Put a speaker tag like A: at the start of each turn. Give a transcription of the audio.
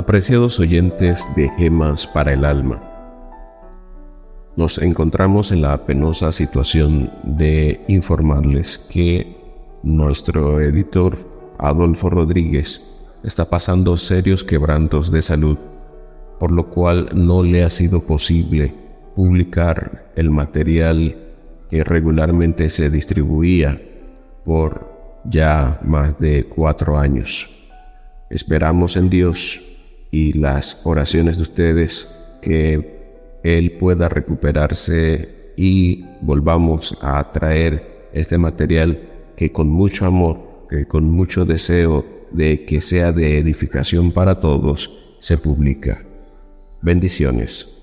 A: Apreciados oyentes de Gemas para el Alma, nos encontramos en la penosa situación de informarles que nuestro editor Adolfo Rodríguez está pasando serios quebrantos de salud por lo cual no le ha sido posible publicar el material que regularmente se distribuía por ya más de cuatro años. Esperamos en Dios y las oraciones de ustedes que Él pueda recuperarse y volvamos a traer este material que con mucho amor, que con mucho deseo de que sea de edificación para todos, se publica. Bendiciones.